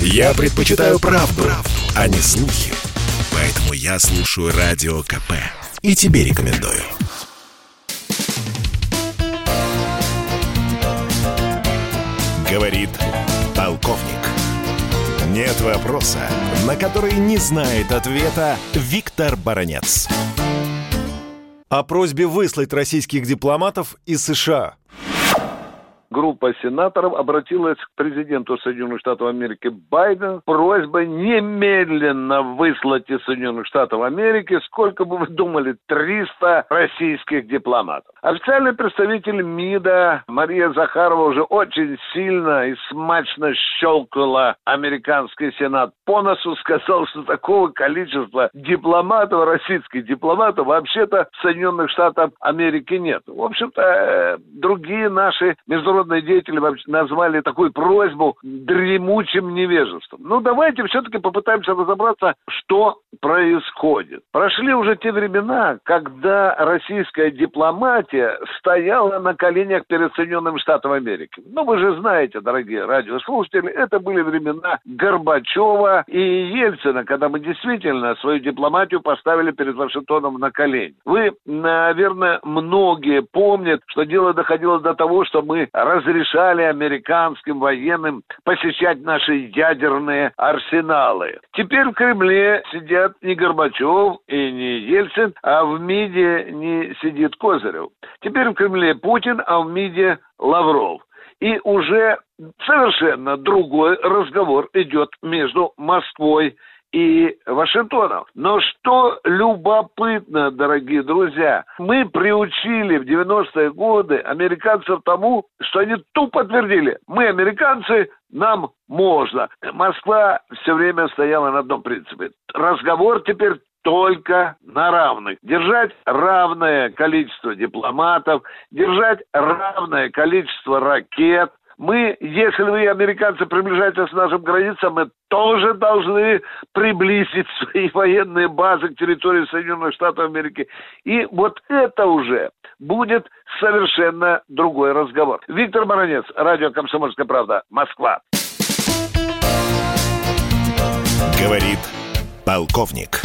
Я предпочитаю правду, правду, а не слухи. Поэтому я слушаю Радио КП. И тебе рекомендую. Говорит полковник. Нет вопроса, на который не знает ответа Виктор Баранец. О просьбе выслать российских дипломатов из США – группа сенаторов обратилась к президенту Соединенных Штатов Америки Байдену с просьбой немедленно выслать из Соединенных Штатов Америки, сколько бы вы думали, 300 российских дипломатов. Официальный представитель МИДа Мария Захарова уже очень сильно и смачно щелкала американский сенат по носу, сказал, что такого количества дипломатов, российских дипломатов, вообще-то в Соединенных Штатах Америки нет. В общем-то, э, другие наши международные международные деятели назвали такую просьбу дремучим невежеством. Ну, давайте все-таки попытаемся разобраться, что происходит. Прошли уже те времена, когда российская дипломатия стояла на коленях перед Соединенными Штатами Америки. Ну, вы же знаете, дорогие радиослушатели, это были времена Горбачева и Ельцина, когда мы действительно свою дипломатию поставили перед Вашингтоном на колени. Вы, наверное, многие помнят, что дело доходило до того, что мы разрешали американским военным посещать наши ядерные арсеналы. Теперь в Кремле сидят не Горбачев и не Ельцин, а в МИДе не сидит Козырев. Теперь в Кремле Путин, а в МИДе Лавров. И уже совершенно другой разговор идет между Москвой и Вашингтоном. Но что любопытно, дорогие друзья, мы приучили в 90-е годы американцев тому, что они тупо твердили, мы американцы, нам можно. Москва все время стояла на одном принципе. Разговор теперь только на равных. Держать равное количество дипломатов, держать равное количество ракет – мы, если вы, американцы, приближаетесь к нашим границам, мы тоже должны приблизить свои военные базы к территории Соединенных Штатов Америки. И вот это уже будет совершенно другой разговор. Виктор Баранец, радио «Комсомольская правда», Москва. Говорит полковник.